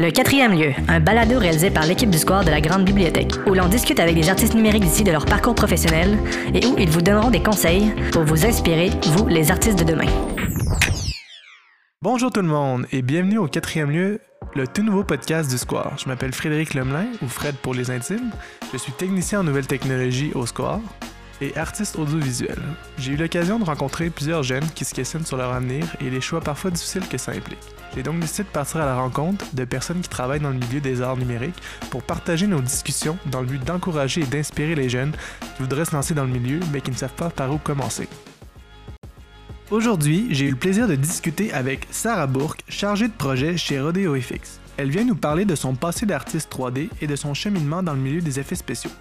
Le quatrième lieu, un balado réalisé par l'équipe du Square de la Grande Bibliothèque, où l'on discute avec des artistes numériques d'ici de leur parcours professionnel et où ils vous donneront des conseils pour vous inspirer, vous, les artistes de demain. Bonjour tout le monde et bienvenue au quatrième lieu, le tout nouveau podcast du Square. Je m'appelle Frédéric Lemelin, ou Fred pour les intimes. Je suis technicien en nouvelles technologies au Square et artiste audiovisuel. J'ai eu l'occasion de rencontrer plusieurs jeunes qui se questionnent sur leur avenir et les choix parfois difficiles que ça implique. J'ai donc décidé de partir à la rencontre de personnes qui travaillent dans le milieu des arts numériques pour partager nos discussions dans le but d'encourager et d'inspirer les jeunes qui voudraient se lancer dans le milieu mais qui ne savent pas par où commencer. Aujourd'hui, j'ai eu le plaisir de discuter avec Sarah Bourque, chargée de projet chez Rodeo FX. Elle vient nous parler de son passé d'artiste 3D et de son cheminement dans le milieu des effets spéciaux.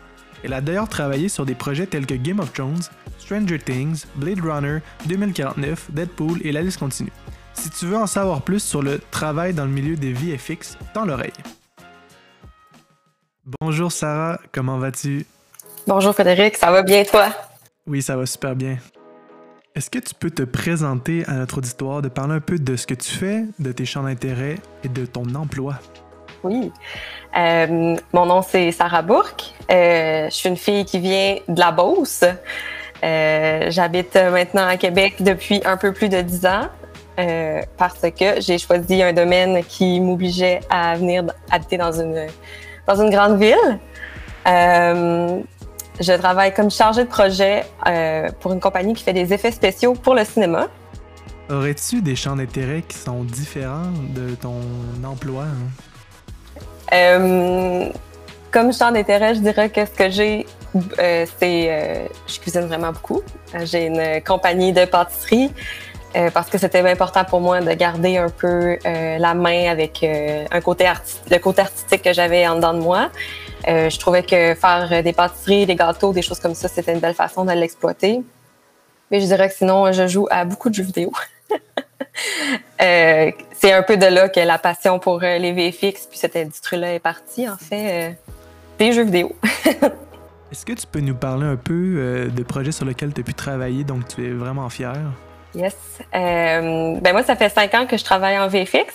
Elle a d'ailleurs travaillé sur des projets tels que Game of Thrones, Stranger Things, Blade Runner, 2049, Deadpool et la liste continue. Si tu veux en savoir plus sur le travail dans le milieu des VFX, tends l'oreille. Bonjour Sarah, comment vas-tu? Bonjour Frédéric, ça va bien toi? Oui, ça va super bien. Est-ce que tu peux te présenter à notre auditoire, de parler un peu de ce que tu fais, de tes champs d'intérêt et de ton emploi? Oui. Euh, mon nom, c'est Sarah Bourque. Euh, je suis une fille qui vient de la Beauce. Euh, J'habite maintenant à Québec depuis un peu plus de dix ans parce que j'ai choisi un domaine qui m'obligeait à venir habiter dans une, dans une grande ville. Je travaille comme chargée de projet pour une compagnie qui fait des effets spéciaux pour le cinéma. Aurais-tu des champs d'intérêt qui sont différents de ton emploi? Hein? Euh, comme champ d'intérêt, je dirais que ce que j'ai, euh, c'est. Euh, je cuisine vraiment beaucoup. J'ai une compagnie de pâtisserie euh, parce que c'était important pour moi de garder un peu euh, la main avec un côté le côté artistique que j'avais en dedans de moi. je trouvais que faire des pâtisseries, des gâteaux, des choses comme ça, c'était une belle façon de l'exploiter. Mais je dirais que sinon, je joue à beaucoup de jeux vidéo. euh, c'est un peu de là que la passion pour euh, les VFX puis cette industrie-là est partie, en fait, euh, des jeux vidéo. Est-ce que tu peux nous parler un peu euh, de projets sur lesquels tu as pu travailler, donc tu es vraiment fier? Yes. ben moi, ça fait cinq ans que je travaille en VFX.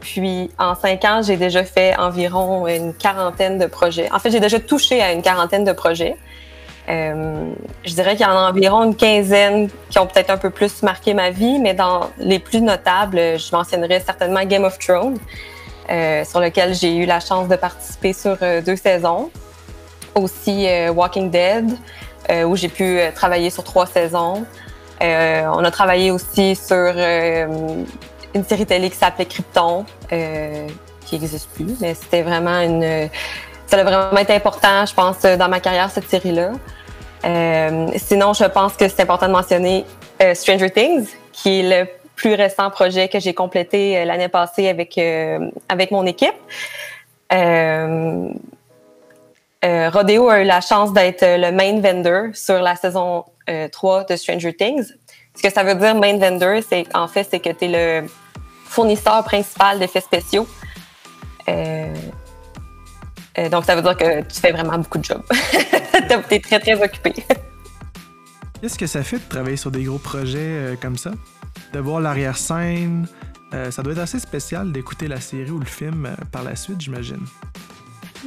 puis en cinq ans, j'ai déjà fait environ une quarantaine de projets. En fait, j'ai déjà touché à une quarantaine de projets. Euh, je dirais qu'il y en a environ une quinzaine qui ont peut-être un peu plus marqué ma vie, mais dans les plus notables, je mentionnerais certainement Game of Thrones, euh, sur lequel j'ai eu la chance de participer sur euh, deux saisons. Aussi Walking Dead, où j'ai pu travailler sur trois saisons. on a travaillé aussi sur une série télé qui s'appelait Krypton, qui n'existe plus, mais c'était vraiment une ça a vraiment été important, je pense, dans ma carrière, cette série-là. Euh, sinon, je pense que c'est important de mentionner euh, Stranger Things, qui est le plus récent projet que j'ai complété euh, l'année passée avec, euh, avec mon équipe. Euh, Rodeo a eu la chance d'être le main vendor sur la saison 3 de Stranger Things. Ce que ça veut dire main vendor, c'est en fait c'est que tu es le fournisseur principal d'effets spéciaux. Euh, donc, ça veut dire que tu fais vraiment beaucoup de jobs. tu es très, très occupé. Qu'est-ce que ça fait de travailler sur des gros projets euh, comme ça? De voir l'arrière-scène? Euh, ça doit être assez spécial d'écouter la série ou le film par la suite, j'imagine.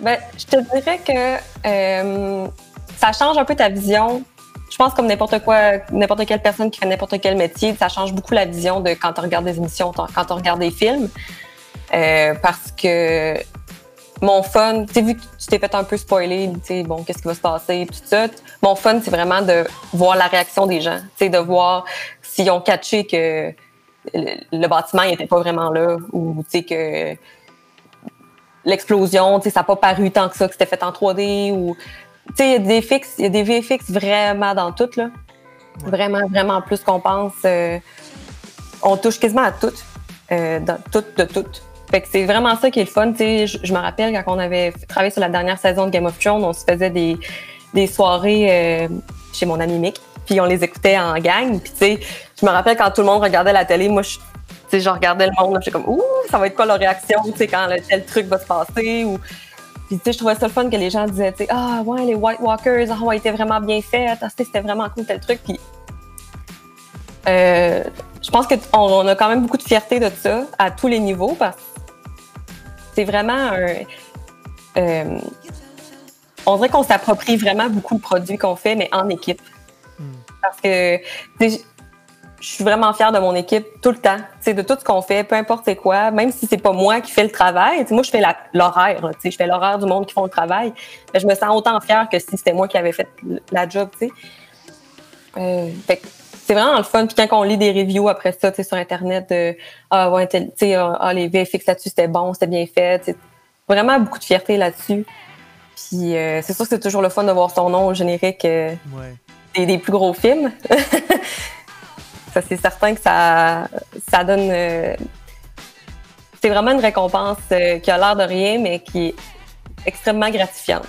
Ben, je te dirais que ça change un peu ta vision. Je pense comme n'importe quoi, n'importe quelle personne qui fait n'importe quel métier, ça change beaucoup la vision de quand tu regardes des émissions, quand tu regardes des films. parce que mon fun, tu sais, vu que tu t'es fait un peu spoiler, tu sais, bon, qu'est-ce qui va se passer, tout ça. Mon fun, c'est vraiment de voir la réaction des gens, tu sais, de voir s'ils ont catché que le, bâtiment n'était pas vraiment là ou, tu sais, que l'explosion, tu sais, ça n'a pas paru tant que ça, que c'était fait en 3D ou, tu sais, il y a des fixes, il y a des VFX vraiment dans tout, là. Vraiment, vraiment plus qu'on pense. Euh, on touche quasiment à tout, euh, dans tout, de tout. Fait que c'est vraiment ça qui est le fun. sais, je, me rappelle quand on avait travaillé sur la dernière saison de Game of Thrones, on se faisait des, des soirées euh, chez mon ami Mick, puis on les écoutait en gang. Puis tu sais, je me rappelle quand tout le monde regardait la télé, moi je, sais, je regardais le monde, j'étais comme ouh, ça va être quoi leur réaction, tu sais, quand tel truc va se passer ou puis tu sais, je trouvais ça le fun que les gens disaient, tu sais, ah ouais, les White Walkers, ah ouais, étaient vraiment bien faits, ah, c'était vraiment cool tel truc. Puis Euh, je pense qu'on on a quand même beaucoup de fierté de ça à tous les niveaux parce que c'est vraiment un. Euh, on dirait qu'on s'approprie vraiment beaucoup le produit qu'on fait, mais en équipe. Hmm. Parce que je suis vraiment fière de mon équipe tout le temps, de tout ce qu'on fait, peu importe c'est quoi, même si c'est pas moi qui fais le travail. moi, je fais l'horaire, je fais l'horaire du monde qui font le travail. Mais je me sens autant fière que si c'était moi qui avais fait la job. Euh, c'est vraiment le fun. Puis quand on lit des reviews après ça sur Internet, de ah, ouais, ah, ah, les VFX là-dessus, c'était bon, c'était bien fait. Vraiment beaucoup de fierté là-dessus. Puis euh, c'est sûr que c'est toujours le fun de voir son nom au générique euh, des, plus gros films. c'est certain que ça, ça donne. Euh, c'est vraiment une récompense qui a l'air de rien, mais qui est extrêmement gratifiante.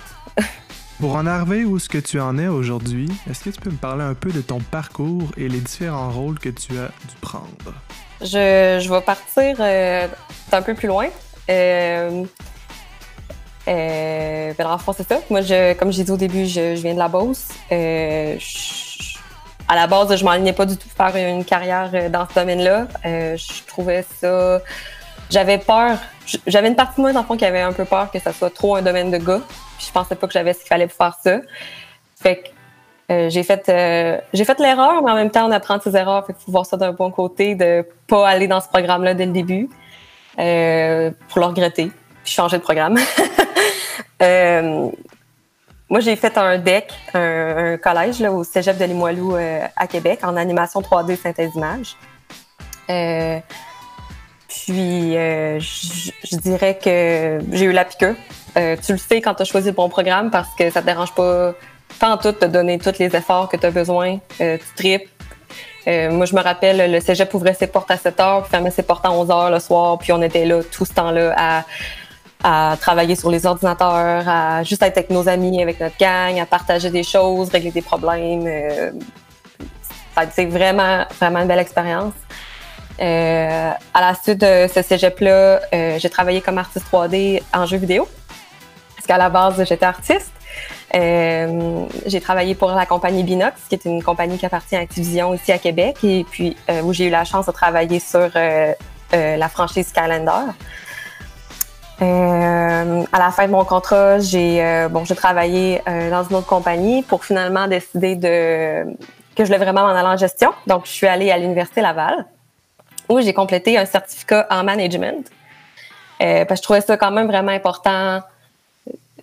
Pour en arriver où ce que tu en es aujourd'hui, est-ce que tu peux me parler un peu de ton parcours et les différents rôles que tu as dû prendre? Je, je vais partir euh, un peu plus loin. Euh, euh, ben, c'est ça. Moi, je, comme j'ai dit au début, je, viens de la Beauce. Euh, à la base, je m'alignais pas du tout faire une carrière euh, dans ce domaine-là. Je trouvais ça. J'avais peur. J'avais une partie de moi, dans le fond, qui avait un peu peur que ça soit trop un domaine de gars. Je pensais pas que j'avais ce qu'il fallait pour faire ça. Fait que euh, j'ai fait j'ai fait l'erreur, mais en même temps, on apprend ses erreurs. Fait qu'il faut voir ça d'un bon côté, de pas aller dans ce programme-là dès le début pour le regretter, puis changer de programme. Moi, j'ai fait un DEC, un, collège là, au Cégep de Limoilou euh, à Québec en animation 3D synthèse d'image. Euh, puis, euh, je dirais que j'ai eu la piqûre. Tu le sais quand tu as choisi le bon programme parce que ça te dérange pas tant tout de donner tous les efforts que tu as besoin. tu tripes. moi, je me rappelle, le cégep ouvrait ses portes à 7 heures, puis fermait ses portes à 11 heures le soir, puis on était là tout ce temps-là à à travailler sur les ordinateurs, à juste être avec nos amis, avec notre gang, à partager des choses, régler des problèmes. Euh, c'est vraiment, vraiment une belle expérience. Euh, à la suite de ce cégep-là, euh, j'ai travaillé comme artiste 3D en jeu vidéo. Parce qu'à la base, j'étais artiste. Euh, j'ai travaillé pour la compagnie Binox, qui est une compagnie qui appartient à Activision ici à Québec, et puis euh, où j'ai eu la chance de travailler sur euh, la franchise Calendar. À la fin de mon contrat, j'ai bon, travaillé dans une autre compagnie pour finalement décider de que je voulais vraiment m'en aller en gestion. Donc, je suis allée à l'université Laval où j'ai complété un certificat en management parce que je trouvais ça quand même vraiment important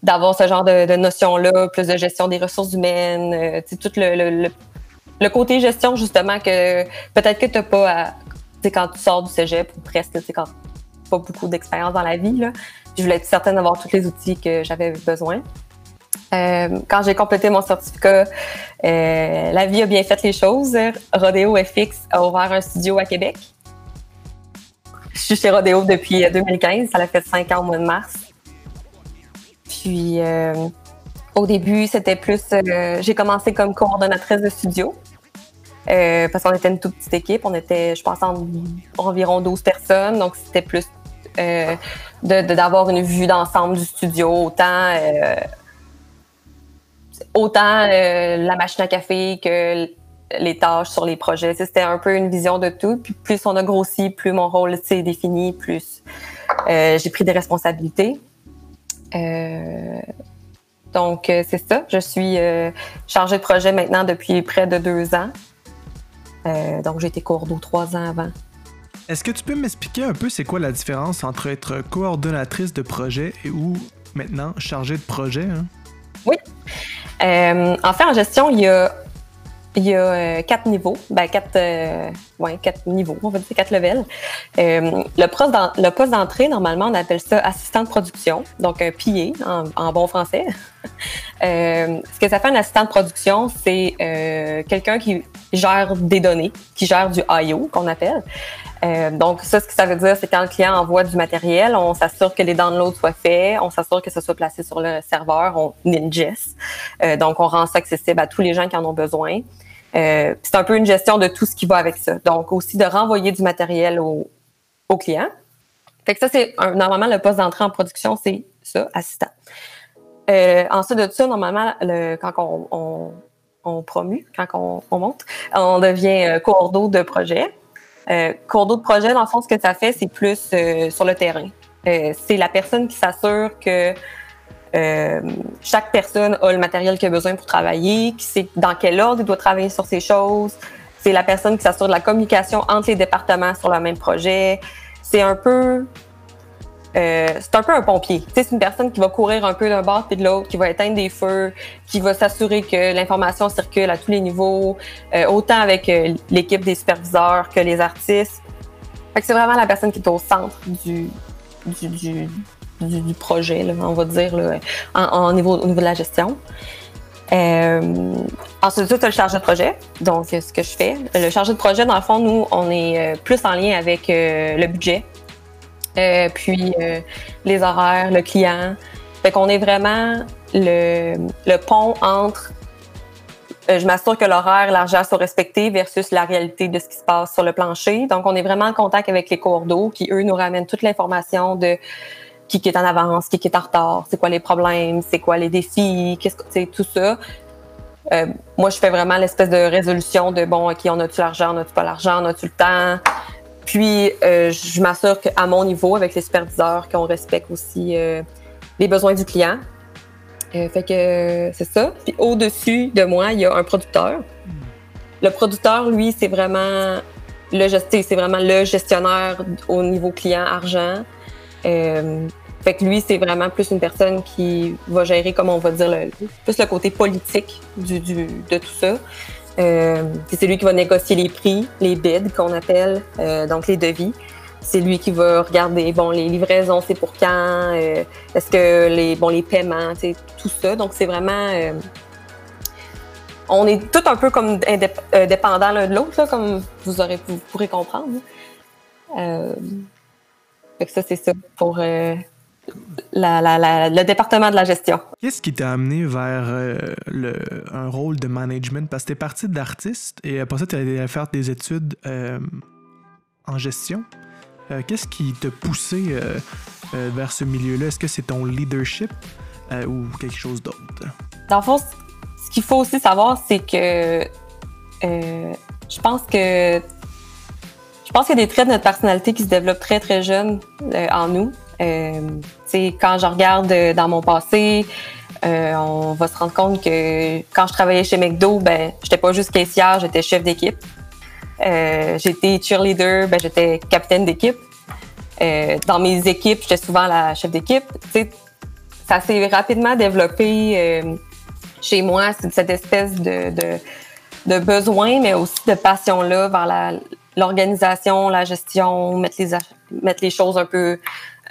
d'avoir ce genre de, de notion-là, plus de gestion des ressources humaines, tout le, le, côté gestion justement que peut-être que tu n'as pas à, quand tu sors du cégep ou presque, quand pas beaucoup d'expérience dans la vie. Là. Je voulais être certaine d'avoir tous les outils que j'avais besoin. Euh, quand j'ai complété mon certificat, euh, la vie a bien fait les choses. Rodeo FX a ouvert un studio à Québec. Je suis chez Rodeo depuis 2015. Ça a fait cinq ans au mois de mars. Puis, euh, au début, c'était plus. j'ai commencé comme coordonnatrice de studio. parce qu'on était une toute petite équipe. On était, je pense, environ 12 personnes. Donc, c'était plus euh, d'avoir une vue d'ensemble du studio, autant, euh, autant euh, la machine à café que les tâches sur les projets. C'était un peu une vision de tout. Puis plus on a grossi, plus mon rôle s'est défini, plus j'ai pris des responsabilités. Donc, c'est ça. Je suis chargée de projet maintenant depuis près de deux ans. donc, j'ai été cours trois ans avant. Est-ce que tu peux m'expliquer un peu c'est quoi la différence entre être coordonnatrice de projet et ou maintenant chargée de projet? Hein? Oui. Euh, en fait, en gestion, il y a, il y a euh, quatre niveaux. Ben, quatre, euh, ouais, quatre niveaux, on va dire quatre levels. le poste d'entrée, normalement, on appelle ça assistant de production, donc un PA en, bon français. ce que ça fait un assistant de production, c'est quelqu'un qui gère des données, qui gère du I.O. qu'on appelle. Euh, donc, ça, ce que ça veut dire, c'est quand le client envoie du matériel, on s'assure que les downloads soient faits, on s'assure que ce soit placé sur le serveur, on ingest. Euh, donc, on rend ça accessible à tous les gens qui en ont besoin. Euh, c'est un peu une gestion de tout ce qui va avec ça. Donc, aussi de renvoyer du matériel au, au client. Fait que ça, c'est normalement le poste d'entrée en production, c'est ça, assistant. ensuite de ça, normalement, le, quand on, on promue, quand on, monte, on devient euh, coordo de projet. Euh, de projet, dans le fond, ce que ça fait, c'est plus euh, sur le terrain. Euh, c'est la personne qui s'assure que chaque personne a le matériel qu'il a besoin pour travailler, qui sait dans quel ordre il doit travailler sur ces choses. C'est la personne qui s'assure de la communication entre les départements sur le même projet. C'est un peu euh, c'est un peu un pompier. C'est une personne qui va courir un peu d'un bord puis de l'autre, qui va éteindre des feux, qui va s'assurer que l'information circule à tous les niveaux, euh, autant avec euh, l'équipe des superviseurs que les artistes. c'est vraiment la personne qui est au centre du, projet, on va dire, en, niveau, au niveau de la gestion. ensuite, tu as le chargé de projet. Donc, ce que je fais. Le chargé de projet, dans le fond, nous, on est plus en lien avec le budget, euh, puis euh, les horaires, le client. Fait qu'on est vraiment le, pont entre euh, je m'assure que l'horaire, l'argent sont respectés versus la réalité de ce qui se passe sur le plancher. Donc, on est vraiment en contact avec les cours d'eau qui, eux, nous ramènent toute l'information de qui, est en avance, qui, est en retard, c'est quoi les problèmes, c'est quoi les défis, qu'est-ce que tout ça. Euh, moi, je fais vraiment l'espèce de résolution de bon, OK, on a-tu l'argent, on a-tu pas l'argent, on a-tu le temps, puis, euh, je m'assure qu'à mon niveau, avec les superviseurs, qu'on respecte aussi euh, les besoins du client. Fait que c'est ça. Puis, au-dessus de moi, il y a un producteur. Le producteur, lui, c'est vraiment le c'est vraiment le gestionnaire au niveau client argent. Fait que lui, c'est vraiment plus une personne qui va gérer, comme on va dire, plus le côté politique de tout ça. Euh, c'est lui qui va négocier les prix, les bids qu'on appelle, euh, donc les devis. C'est lui qui va regarder, bon, les livraisons, c'est pour quand, euh, est-ce que les, bon, les paiements, tout ça. Donc, c'est vraiment... Euh, on est tout un peu comme dépendants l'un de l'autre, comme vous, aurez, vous pourrez comprendre. Fait que ça, c'est ça pour le département de la gestion. Qu'est-ce qui t'a amené vers euh, le, un rôle de management? Parce que t'es parti d'artiste et après ça, tu allé faire des études euh, en gestion. Euh, qu'est-ce qui t'a poussé vers ce milieu-là? Est-ce que c'est ton leadership ou quelque chose d'autre? Dans le fond, ce qu'il faut aussi savoir, c'est que je pense que pense qu'il y a des traits de notre personnalité qui se développent très, très jeunes en nous. Euh, quand je regarde euh, dans mon passé, euh, on va se rendre compte que quand je travaillais chez McDo, ben, j'étais pas juste caissière, j'étais chef d'équipe. Euh, j'étais cheerleader, ben, j'étais capitaine d'équipe. Euh, dans mes équipes, j'étais souvent la chef d'équipe. Ça s'est rapidement développé euh, chez moi, cette espèce de, de, besoin, mais aussi de passion-là vers l'organisation, la, gestion, mettre les, mettre les choses un peu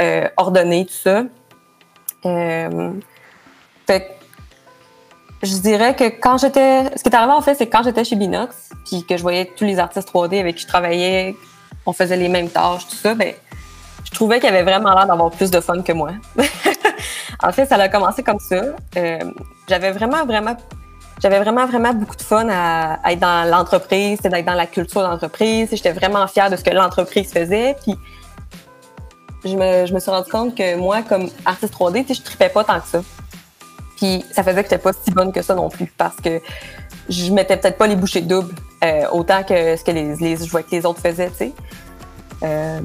euh, ordonné, tout ça. Euh, fait je dirais que quand j'étais. Ce qui est arrivé en fait, c'est quand j'étais chez Binox, puis que je voyais tous les artistes 3D avec qui je travaillais, on faisait les mêmes tâches, tout ça, ben, je trouvais qu'il avait vraiment l'air d'avoir plus de fun que moi. en fait, ça a commencé comme ça. Euh, j'avais vraiment, vraiment. J'avais vraiment, vraiment beaucoup de fun à, être dans l'entreprise, d'être dans la culture d'entreprise. J'étais vraiment fière de ce que l'entreprise faisait. Puis je me, suis rendu compte que moi, comme artiste 3D, je tripais pas tant que ça. Puis ça faisait que j'étais pas si bonne que ça non plus parce que je mettais peut-être pas les bouchées doubles euh, autant que ce que les, je voyais que les autres faisaient. Euh,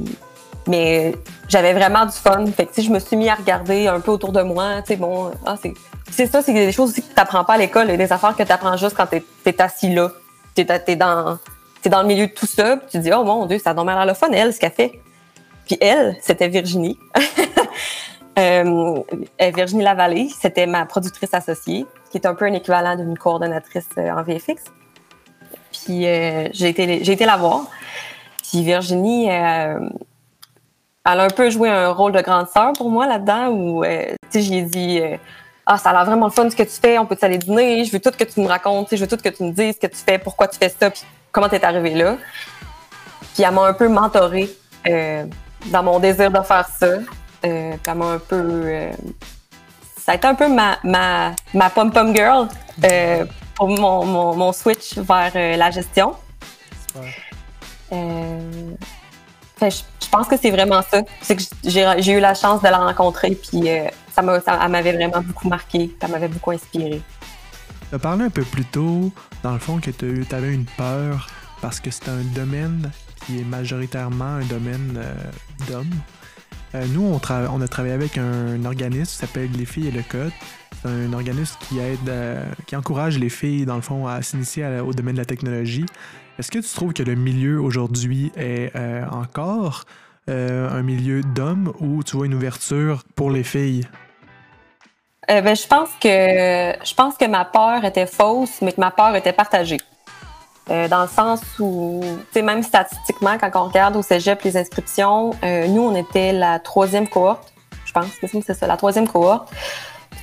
mais j'avais vraiment du fun. Fait que, je me suis mis à regarder un peu autour de moi. Tu sais, bon, ah, c'est, c'est ça, c'est des choses aussi que tu n'apprends pas à l'école, des affaires que tu apprends juste quand tu es, assis là. Tu es, dans, dans le milieu de tout ça, puis tu dis, oh mon Dieu, ça a donc l'air le fun, elle, ce qu'elle fait. Puis elle, c'était Virginie. euh, Virginie Lavallée, c'était ma productrice associée, qui est un peu un équivalent d'une coordonnatrice euh, en VFX. Puis euh, j'ai été, été la voir. Puis Virginie, euh, elle a un peu joué un rôle de grande sœur pour moi là-dedans, où, tu j'ai dit, ah, ça a l'air vraiment le fun ce que tu fais, on peut aller dîner, je veux tout que tu me racontes, je veux tout que tu me dises ce que tu fais, pourquoi tu fais ça, puis comment tu es arrivé là. Puis elle m'a un peu mentorée dans mon désir de faire ça. Euh, un peu. Euh, ça a été un peu ma, ma, ma pom-pom girl euh, pour mon, mon, mon, switch vers euh, la gestion. Euh, je, pense que c'est vraiment ça. C'est que j'ai eu la chance de la rencontrer, puis ça m'avait vraiment beaucoup marqué, ça m'avait beaucoup inspiré. Tu as parlé un peu plus tôt, dans le fond, que tu avais une peur parce que c'est un domaine qui est majoritairement un domaine euh, d'hommes. Euh, nous, on, on, a travaillé avec un, organisme qui s'appelle Les filles et le code. C'est un organisme qui aide, euh, qui encourage les filles, dans le fond, à s'initier au domaine de la technologie. Est-ce que tu trouves que le milieu aujourd'hui est encore un milieu d'hommes ou tu vois une ouverture pour les filles? ben, je pense que je pense que ma peur était fausse, mais que ma peur était partagée. Euh, dans le sens où, même statistiquement, quand on regarde au cégep les inscriptions, euh, nous, on était la troisième cohorte, je pense c'est ça, la troisième cohorte.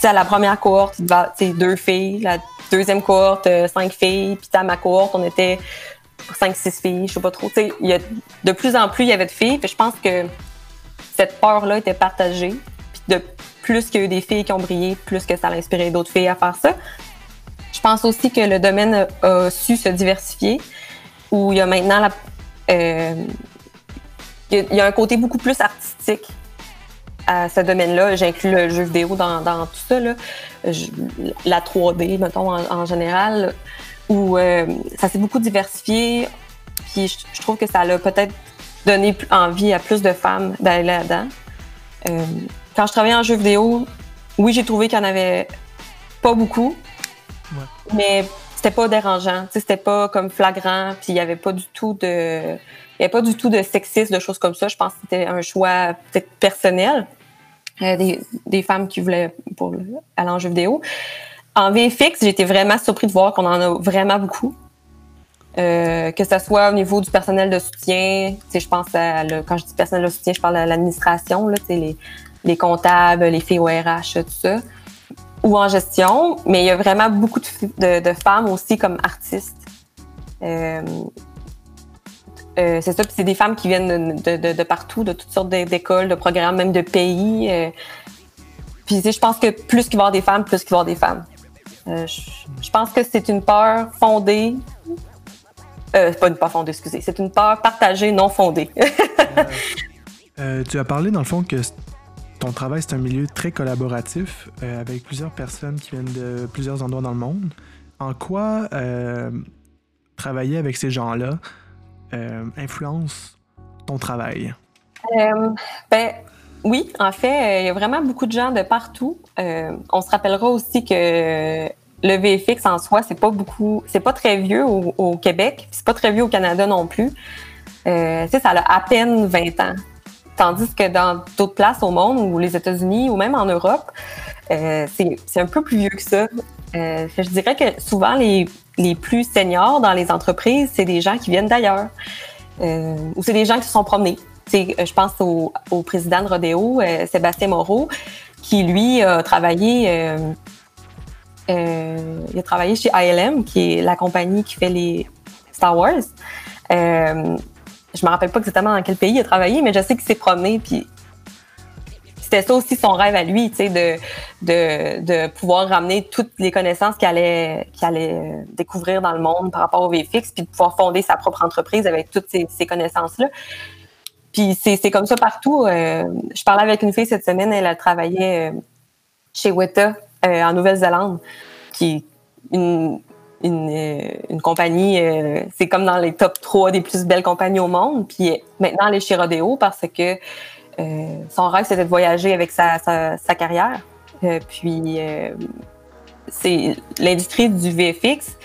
À la première cohorte, tu deux filles, la deuxième cohorte, euh, cinq filles, puis à ma cohorte, on était cinq, six filles, je sais pas trop. Tu sais, de plus en plus, il y avait de filles, puis je pense que cette peur-là était partagée. Puis de plus qu'il y a eu des filles qui ont brillé, plus que ça a inspiré d'autres filles à faire ça. Je pense aussi que le domaine a su se diversifier, où il y a maintenant la, euh, il y a un côté beaucoup plus artistique à ce domaine-là. J'inclus le jeu vidéo dans, tout ça, là. la 3D, mettons, en, général, où euh, ça s'est beaucoup diversifié. Puis je, trouve que ça a peut-être donné envie à plus de femmes d'aller là-dedans. Euh, quand je travaillais en jeu vidéo, oui, j'ai trouvé qu'il n'y en avait pas beaucoup, mais c'était pas dérangeant, c'était pas comme flagrant, puis il y avait pas du tout de il y avait pas du tout de sexisme, de choses comme ça. Je pense que c'était un choix peut-être personnel euh, des, des, femmes qui voulaient pour aller en jeu vidéo. En VFX, été vraiment surpris de voir qu'on en a vraiment beaucoup. Euh, que ce soit au niveau du personnel de soutien, je pense à quand je dis personnel de soutien, je parle de l'administration, les, les comptables, les filles au RH, tout ça ou en gestion, mais il y a vraiment beaucoup de, femmes aussi comme artistes. Euh, euh, c'est ça, puis c'est des femmes qui viennent de, partout, de toutes sortes d'écoles, de programmes, même de pays. Euh. puis je pense que plus qu'il va y avoir des femmes, plus qu'il va y avoir des femmes. je, pense que c'est une peur fondée. pas une peur fondée, excusez. C'est une peur partagée, non fondée. tu as parlé, dans le fond, que ton travail, c'est un milieu très collaboratif euh, avec plusieurs personnes qui viennent de plusieurs endroits dans le monde. En quoi euh, travailler avec ces gens-là euh, influence ton travail? ben, oui, en fait, il y a vraiment beaucoup de gens de partout. on se rappellera aussi que le VFX en soi, c'est pas beaucoup, c'est pas très vieux au, Québec, c'est pas très vieux au Canada non plus. Ça a à peine 20 ans. Tandis que dans d'autres places au monde, ou les États-Unis, ou même en Europe, euh, c'est un peu plus vieux que ça. Euh, je dirais que souvent, les, les, plus seniors dans les entreprises, c'est des gens qui viennent d'ailleurs. Euh, ou c'est des gens qui se sont promenés. je pense au, président de Rodeo, Sébastien Moreau, qui lui a travaillé, il a travaillé chez ILM, qui est la compagnie qui fait les Star Wars je me rappelle pas exactement dans quel pays il a travaillé, mais je sais qu'il s'est promené, puis c'était ça aussi son rêve à lui, tu sais, de, de, de, pouvoir ramener toutes les connaissances qu'il allait, allait découvrir dans le monde par rapport au VFX, puis de pouvoir fonder sa propre entreprise avec toutes ces, ces connaissances-là. Puis c'est comme ça partout. Euh, je parlais avec une fille cette semaine, elle a travaillé euh, chez Weta euh, en Nouvelle-Zélande, qui est une une, euh, une compagnie, euh, c'est comme dans les top 3 des plus belles compagnies au monde. Puis maintenant, elle est chez Rodeo parce que euh, son rêve, c'était de voyager avec sa, sa, carrière. puis c'est l'industrie du VFX,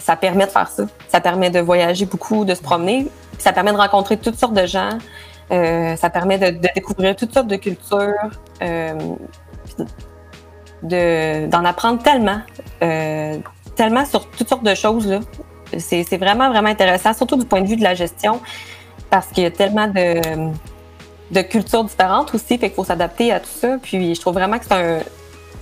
ça permet de faire ça. Ça permet de voyager beaucoup, de se promener. Ça permet de rencontrer toutes sortes de gens. ça permet de, de, découvrir toutes sortes de cultures. d'en apprendre tellement tellement sur toutes sortes de choses. Là. C'est, vraiment, vraiment intéressant, surtout du point de vue de la gestion, parce qu'il y a tellement de, de cultures différentes aussi, fait qu'il faut s'adapter à tout ça. Puis je trouve vraiment que c'est un.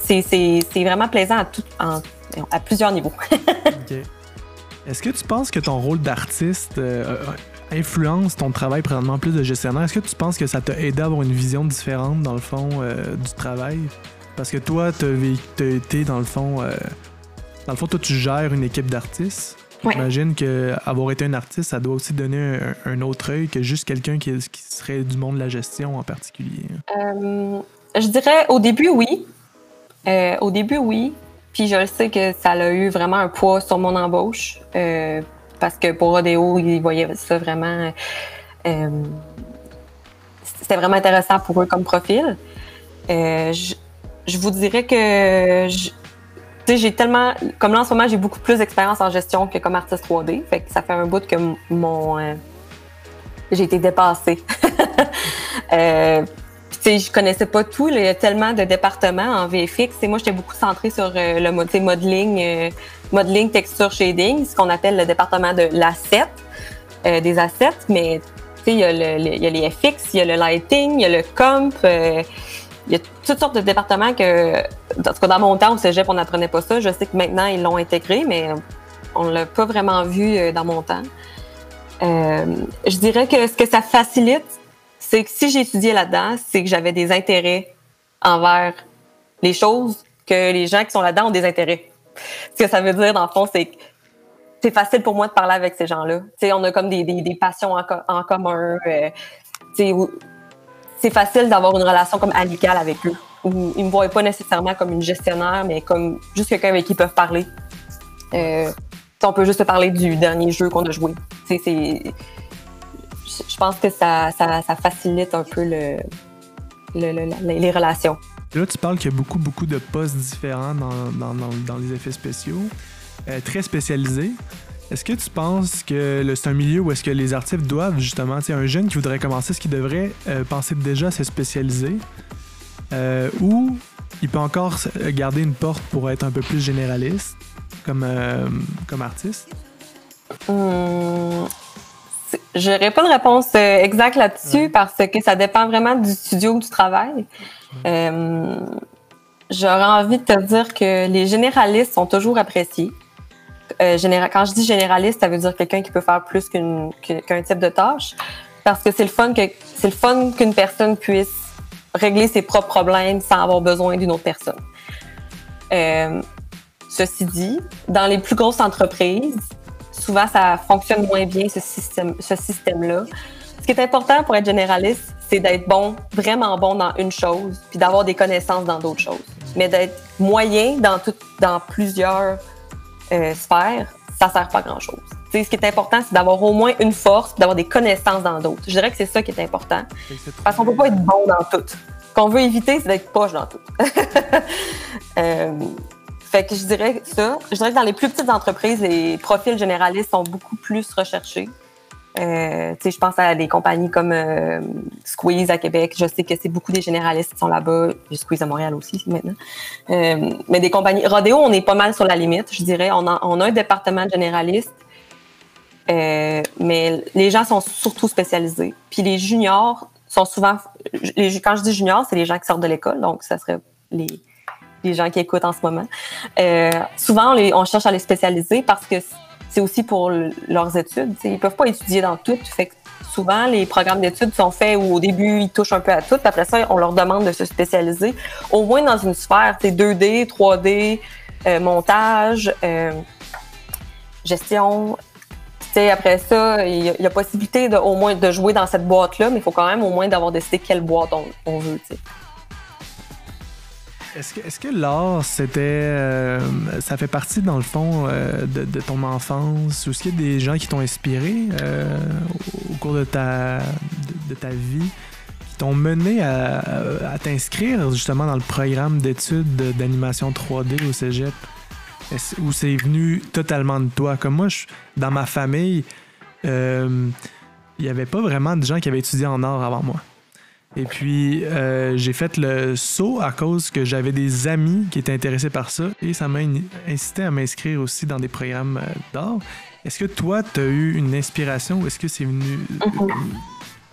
C'est, vraiment plaisant à, tout, à plusieurs niveaux. Est-ce que tu penses que ton rôle d'artiste euh, influence ton travail présentement plus de gestionnaire? Est-ce que tu penses que ça t'a aidé à avoir une vision différente, dans le fond, euh, du travail? Parce que toi, tu as été, dans le fond, euh, dans le fond, toi, tu gères une équipe d'artistes. J'imagine qu'avoir été un artiste, ça doit aussi donner un, autre œil que juste quelqu'un qui, serait du monde de la gestion en particulier. Euh, je dirais au début, oui. Euh, au début, oui. Puis je sais que ça a eu vraiment un poids sur mon embauche. parce que pour Rodeo, ils voyaient ça vraiment. C'était vraiment intéressant pour eux comme profil. Je, je, vous dirais que j'ai tellement. Comme là, en ce moment, j'ai beaucoup plus d'expérience en gestion que comme artiste 3D. Fait que ça fait un bout que mon. Euh, j'ai été dépassée. euh, sais, je connaissais pas tout. il y a tellement de départements en VFX. Et moi, j'étais beaucoup centrée sur euh, le mode modeling, euh, modeling, texture, shading, ce qu'on appelle le département de l'asset, des assets. Mais il y, y a les FX, il y a le lighting, il y a le comp il y a toutes sortes de départements que, dans mon temps au cégep, on n'apprenait pas ça. Je sais que maintenant, ils l'ont intégré, mais on l'a pas vraiment vu euh, dans mon temps. Euh, je dirais que ce que ça facilite, c'est que si j'étudiais là-dedans, c'est que j'avais des intérêts envers les choses que les gens qui sont là-dedans ont des intérêts. Ce que ça veut dire, dans le fond, c'est que c'est facile pour moi de parler avec ces gens-là. On a comme des, des, passions en, commun. Euh, c'est facile d'avoir une relation comme amicale avec eux. Où ils me voient pas nécessairement comme une gestionnaire, mais comme juste quelqu'un avec qui ils peuvent parler. Euh, on peut juste parler du dernier jeu qu'on a joué. Je pense que ça, facilite un peu le, les relations. Là, tu parles qu'il y a beaucoup, beaucoup de postes différents dans, les effets spéciaux, euh, très spécialisés. Est-ce que tu penses que c'est un milieu où est-ce que les artistes doivent justement, tu un jeune qui voudrait commencer, est-ce qu'il devrait euh, penser déjà à se spécialiser? Euh, ou il peut encore garder une porte pour être un peu plus généraliste comme, euh, comme artiste? Hum, J'aurais pas de réponse exacte là-dessus parce que ça dépend vraiment du studio où tu travailles. Hum, j'aurais envie de te dire que les généralistes sont toujours appréciés. Euh, quand je dis généraliste, ça veut dire quelqu'un qui peut faire plus qu'un type de tâche. Parce que c'est le fun que c'est qu'une personne puisse régler ses propres problèmes sans avoir besoin d'une autre personne. Euh, ceci dit, dans les plus grosses entreprises, souvent ça fonctionne moins bien ce système, ce système-là. Ce qui est important pour être généraliste, c'est d'être bon, vraiment bon dans une chose, puis d'avoir des connaissances dans d'autres choses. Mais d'être moyen dans tout, dans plusieurs euh, sphère, ça sert pas à grand chose. ce qui est important, c'est d'avoir au moins une force, d'avoir des connaissances dans d'autres. Je dirais que c'est ça qui est important. Parce qu'on peut pas être bon dans tout. Ce qu'on veut éviter, c'est d'être poche dans tout. euh, fait que je dirais ça. Je dirais que dans les plus petites entreprises, les profils généralistes sont beaucoup plus recherchés. Euh, je pense à des compagnies comme euh, Squeeze à Québec. Je sais que c'est beaucoup des généralistes qui sont là-bas. Squeeze à Montréal aussi maintenant. Euh, mais des compagnies. Rodeo, on est pas mal sur la limite, je dirais. On a, on a un département de généralistes. Euh, mais les gens sont surtout spécialisés. Puis les juniors sont souvent. Les, quand je dis juniors, c'est les gens qui sortent de l'école. Donc, ça serait les, les gens qui écoutent en ce moment. Euh, souvent, on, les, on cherche à les spécialiser parce que c'est aussi pour leurs études. Ils Ils peuvent pas étudier dans tout. Fait souvent, les programmes d'études sont faits où au début, ils touchent un peu à tout. Après ça, on leur demande de se spécialiser, au moins dans une sphère 2D, 3D, euh, montage, euh, gestion. après ça, il y, a, possibilité de, au moins de jouer dans cette boîte-là, mais il faut quand même au moins d'avoir décidé quelle boîte on veut. Est-ce que, l'art, c'était. Euh, ça fait partie, dans le fond, euh, de, ton enfance? Ou est-ce qu'il y a des gens qui t'ont inspiré euh, au cours de ta, vie, qui t'ont mené à, t'inscrire justement dans le programme d'études d'animation 3D au cégep? Ou c'est venu totalement de toi? Comme moi, dans ma famille, il n'y avait pas vraiment de gens qui avaient étudié en art avant moi. Et puis, euh, j'ai fait le saut à cause que j'avais des amis qui étaient intéressés par ça et ça m'a incité à m'inscrire aussi dans des programmes euh, d'art. Est-ce que toi, tu as eu une inspiration ou est-ce que c'est venu. Mm-hmm.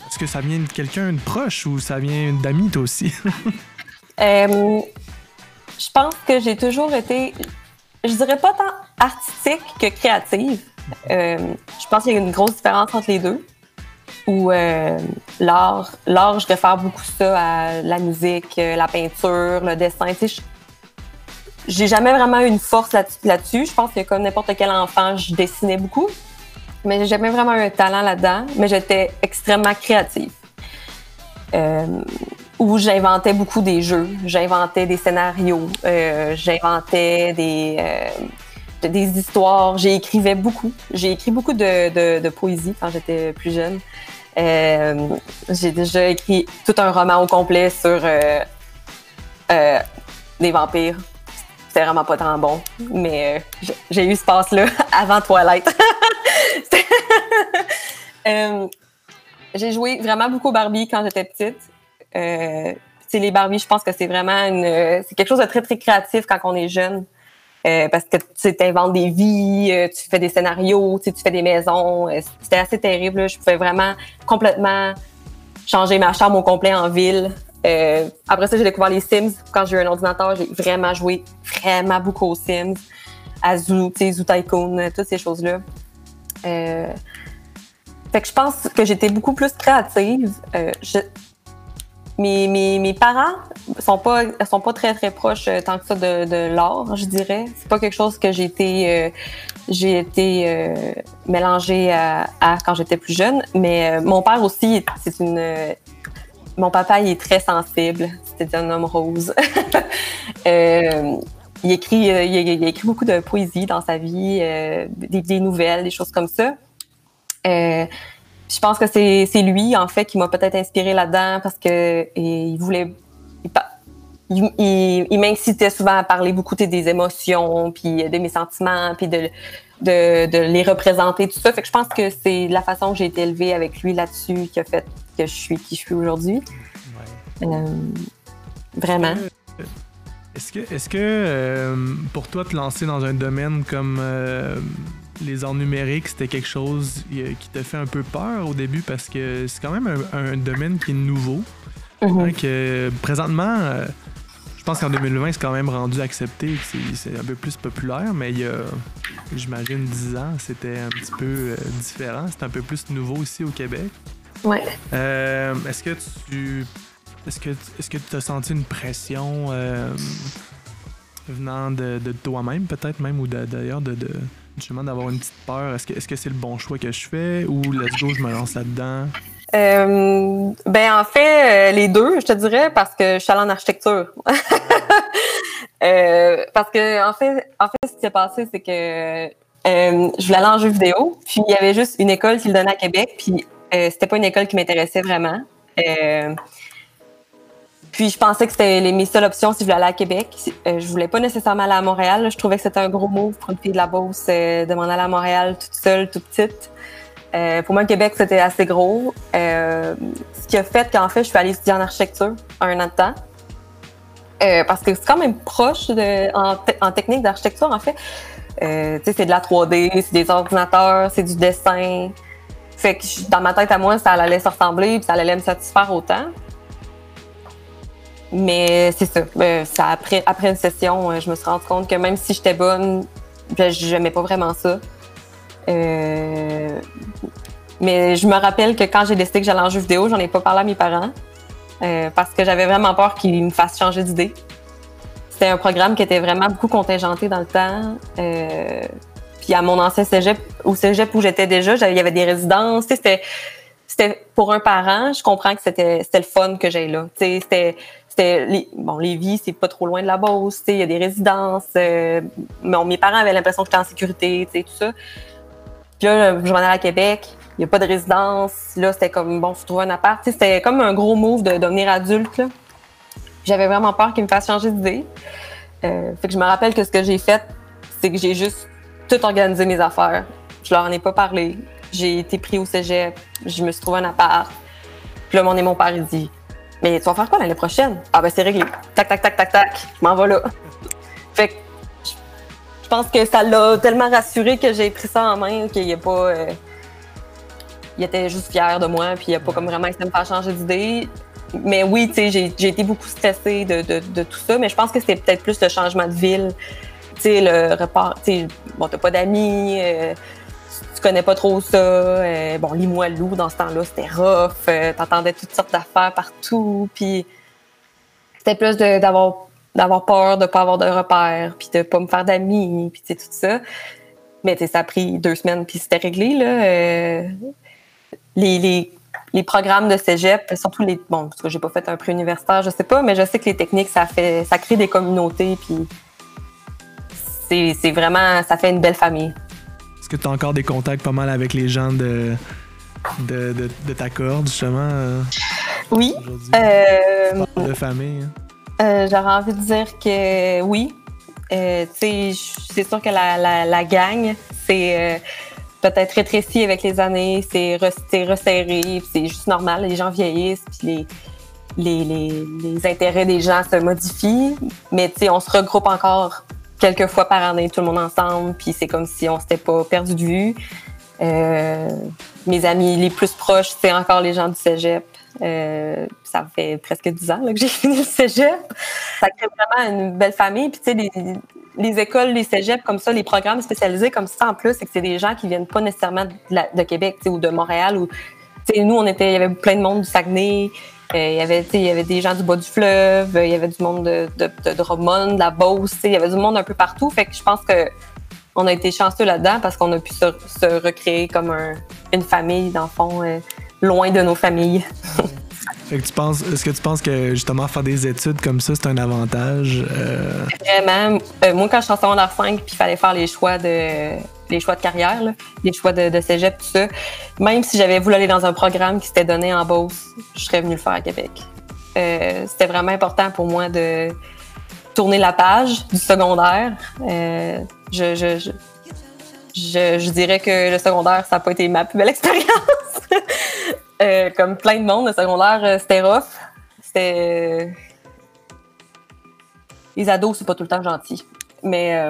Est-ce que ça vient de quelqu'un de proche ou ça vient d'amis, toi aussi? Euh, je pense que j'ai toujours été, je dirais pas tant artistique que créative. je pense qu'il y a une grosse différence entre les deux où euh, l'art, l'art, je réfère beaucoup ça à la musique, euh, la peinture, le dessin. Tu sais, j'ai jamais vraiment eu une force là-dessus. Je pense que comme n'importe quel enfant, je dessinais beaucoup, mais j'ai jamais vraiment eu un talent là-dedans. Mais j'étais extrêmement créative. Euh, où j'inventais beaucoup des jeux, j'inventais des scénarios, euh, j'inventais des, des histoires, j'écrivais beaucoup. J'ai écrit beaucoup de, poésie quand j'étais plus jeune. Euh, j'ai déjà écrit tout un roman au complet sur des vampires. C'était vraiment pas tant bon, mais j'ai eu ce passe-là avant Twilight. j'ai joué vraiment beaucoup Barbie quand j'étais petite. Euh, les Barbies, je pense que c'est vraiment c'est quelque chose de très très créatif quand on est jeune. Euh, parce que tu inventes des vies, euh, tu fais des scénarios, tu fais des maisons. Euh, c'était assez terrible. Je pouvais vraiment complètement changer ma chambre au complet en ville. Euh, après ça, j'ai découvert les Sims. Quand j'ai eu un ordinateur, j'ai vraiment joué vraiment beaucoup aux Sims, à Zoo, Zoo Tycoon, toutes ces choses-là. fait que je pense que j'étais beaucoup plus créative. Je, mes, parents sont pas sont pas très très proches euh, tant que ça de, l'art, je dirais. C'est pas quelque chose que j'ai été euh, j'ai été euh, mélangée à, quand j'étais plus jeune. Mais mon père aussi, c'est une mon papa, il est très sensible. C'était un homme rose. il écrit il, écrit beaucoup de poésie dans sa vie, des, nouvelles, des choses comme ça je pense que c'est lui, en fait, qui m'a peut-être inspiré là-dedans parce que il voulait. Il, il, m'incitait souvent à parler beaucoup des émotions, puis de mes sentiments, puis de, de, de, les représenter, tout ça. Fait que je pense que c'est la façon que j'ai été élevée avec lui là-dessus qui a fait que je suis qui je suis aujourd'hui. Euh, vraiment. Est-ce que, est-ce que euh, pour toi, te lancer dans un domaine comme euh, les arts numériques, c'était quelque chose euh, qui t'a fait un peu peur au début parce que c'est quand même un, domaine qui est nouveau. Mhm. Hein, que présentement, euh, je pense qu'en 2020, c'est quand même rendu accepté, c'est un peu plus populaire, mais il y a, j'imagine, 10 ans, c'était un petit peu euh, différent. C'est un peu plus nouveau ici au Québec. Ouais. est-ce que tu. Est-ce que est-ce que tu as senti une pression venant de, toi-même, peut-être même, ou d'ailleurs de, justement d'avoir une petite peur. Est-ce que c'est le bon choix que je fais ou let's go, je me lance là-dedans? Euh, ben en fait, euh, les deux, je te dirais, parce que je suis allée en architecture. euh, parce que en fait, en fait, ce qui s'est passé, c'est que je voulais aller en jeu vidéo, puis il y avait juste une école qui le donnait à Québec, puis c'était pas une école qui m'intéressait vraiment. Puis je pensais que c'était mes seules options si je voulais aller à Québec. Euh, je voulais pas nécessairement aller à Montréal. Je trouvais que c'était un gros mot pour une fille de la Beauce euh, de m'en aller à Montréal toute seule, toute petite. Euh, pour moi, Québec, c'était assez gros. ce qui a fait qu'en fait, je suis allée étudier en architecture un an de temps. parce que c'est quand même proche en, technique d'architecture, en fait. c'est de la 3D, c'est des ordinateurs, c'est du dessin. Fait que dans ma tête à moi, ça allait se ressembler puis ça allait me satisfaire autant. Mais c'est ça. Euh, ça après, après une session, euh, je me suis rendu compte que même si j'étais bonne, je n'aimais pas vraiment ça. Euh, mais je me rappelle que quand j'ai décidé que j'allais en jeu vidéo, j'en ai pas parlé à mes parents parce que j'avais vraiment peur qu'ils me fassent changer d'idée. C'était un programme qui était vraiment beaucoup contingenté dans le temps. puis à mon ancien cégep, au cégep où j'étais déjà, il y avait des résidences. C'était, c'était pour un parent, je comprends que c'était, le fun que j'ai là. C'était les, bon Lévis c'est pas trop loin de la Beauce il y a des résidences euh, mes parents avaient l'impression que j'étais en sécurité tout ça. Puis là je m'en allais à Québec il y a pas de résidence là c'était comme bon faut trouver un appart. C'était comme un gros move de devenir adulte j'avais vraiment peur qu'ils me fassent changer d'idée. Euh, fait que je me rappelle que ce que j'ai fait c'est que j'ai juste tout organisé mes affaires. Je leur en ai pas parlé j'ai été pris au cégep je me suis trouvé un appart puis là mon et mon père il dit mais tu vas faire quoi l'année prochaine? Ah ben c'est réglé. Tac, tac, tac, tac, tac. Je m'en vais là. fait que je pense que ça l'a tellement rassuré que j'ai pris ça en main qu'il n'y a pas. Euh, il était juste fier de moi, puis il n'a pas comme vraiment essayé de me faire changer d'idée. Mais oui, tu sais, j'ai été beaucoup stressée de, tout ça, mais je pense que c'était peut-être plus le changement de ville. Tu sais, le repart. Tu sais, bon, t'as pas d'amis. Euh, tu connais pas trop ça. Euh, bon, lis-moi loup dans ce temps-là, c'était rough. Euh, t'entendais toutes sortes d'affaires partout. Puis c'était plus d'avoir d'avoir peur de pas avoir de repères, puis de pas me faire d'amis, puis tout ça. Mais ça a pris deux semaines, puis c'était réglé. Là. Euh, les, les, programmes de cégep, surtout les bon, parce que j'ai pas fait un pré-universitaire, je sais pas, mais je sais que les techniques, ça fait, ça crée des communautés, puis c'est vraiment, ça fait une belle famille. Que tu as encore des contacts pas mal avec les gens de, de, de, ta corde, justement? Euh, oui. Euh, de famille. Hein? Euh, j'aurais envie de dire que oui. C'est sûr que la, la, la gang, c'est peut-être rétréci avec les années, c'est resserré, c'est juste normal, les gens vieillissent, puis les, les, les, intérêts des gens se modifient, mais on se regroupe encore quelques fois par année, tout le monde ensemble, puis c'est comme si on s'était pas perdu de vue. Euh, mes amis les plus proches, c'est encore les gens du cégep. Euh, ça fait presque dix ans que j'ai fini le cégep. Ça crée vraiment une belle famille. Puis, tu sais, les, les, écoles, les cégeps comme ça, les programmes spécialisés comme ça, en plus, c'est que c'est des gens qui viennent pas nécessairement de, de Québec ou de Montréal. Ou, nous, on était, il y avait plein de monde du Saguenay. Euh, il, y avait, il y avait des gens du bas du fleuve, il y avait du monde de, de, de, de la Beauce, il y avait du monde un peu partout. Fait que je pense que on a été chanceux là-dedans parce qu'on a pu se, se, recréer comme un, une famille, dans le fond, euh, loin de nos familles. Tu penses, est-ce que tu penses que justement faire des études comme ça, c'est un avantage? Euh? Vraiment. Euh, moi, quand je suis en secondaire 5 puis il fallait faire les choix de les choix de carrière, les choix de, de, cégep, tout ça, même si j'avais voulu aller dans un programme qui s'était donné en Beauce, je serais venue le faire à Québec. Euh, c'était vraiment important pour moi de tourner la page du secondaire. je, je, je, je, dirais que le secondaire, ça n'a pas été ma plus belle expérience. Euh, comme plein de monde, le secondaire, euh, c'était rough. C'était. Euh, les ados, c'est pas tout le temps gentil. Mais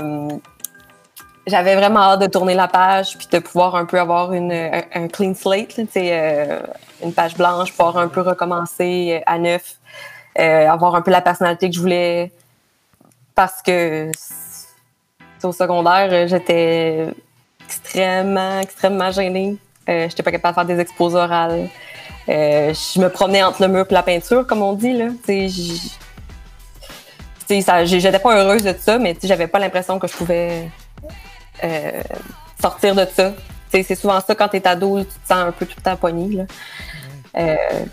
j'avais vraiment hâte de tourner la page puis de pouvoir un peu avoir une, un, clean slate, une page blanche, pouvoir un peu recommencer à neuf, avoir un peu la personnalité que je voulais. Parce que au secondaire, j'étais extrêmement, extrêmement gênée. Euh, j'étais pas capable de faire des exposés orales. Euh, je me promenais entre le mur et la peinture, comme on dit. Là. J'étais pas heureuse de ça, mais j'avais pas l'impression que je pouvais euh, sortir de ça. C'est souvent ça, quand t'es ado, tu te sens un peu tout le temps pogné.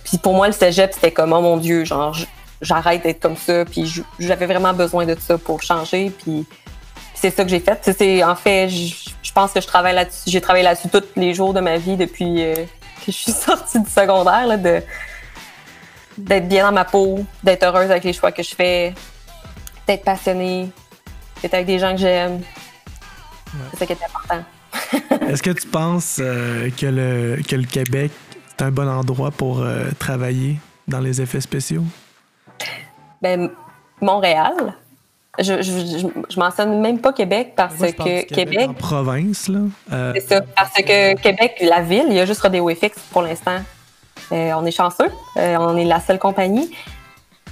puis pour moi, le cégep, c'était comme, oh mon Dieu, genre, j'arrête d'être comme ça. Puis j'avais vraiment besoin de ça pour changer. Puis c'est ça que j'ai fait. En fait, je pense que je travaille là-dessus. J'ai travaillé là-dessus tous les jours de ma vie depuis euh, que je suis sortie du secondaire, là, de d'être bien dans ma peau, d'être heureuse avec les choix que je fais, d'être passionnée, d'être avec des gens que j'aime. C'est ça qui est important. Est-ce que tu penses euh, que, le, que le Québec est un bon endroit pour euh, travailler dans les effets spéciaux? Ben, Montréal, je, je, je, mentionne même pas Québec parce que Québec. en province, là. Euh, c'est ça. Parce que Québec, la ville, il y a juste Rodeo FX pour l'instant. Euh, on est chanceux. Euh, on est la seule compagnie.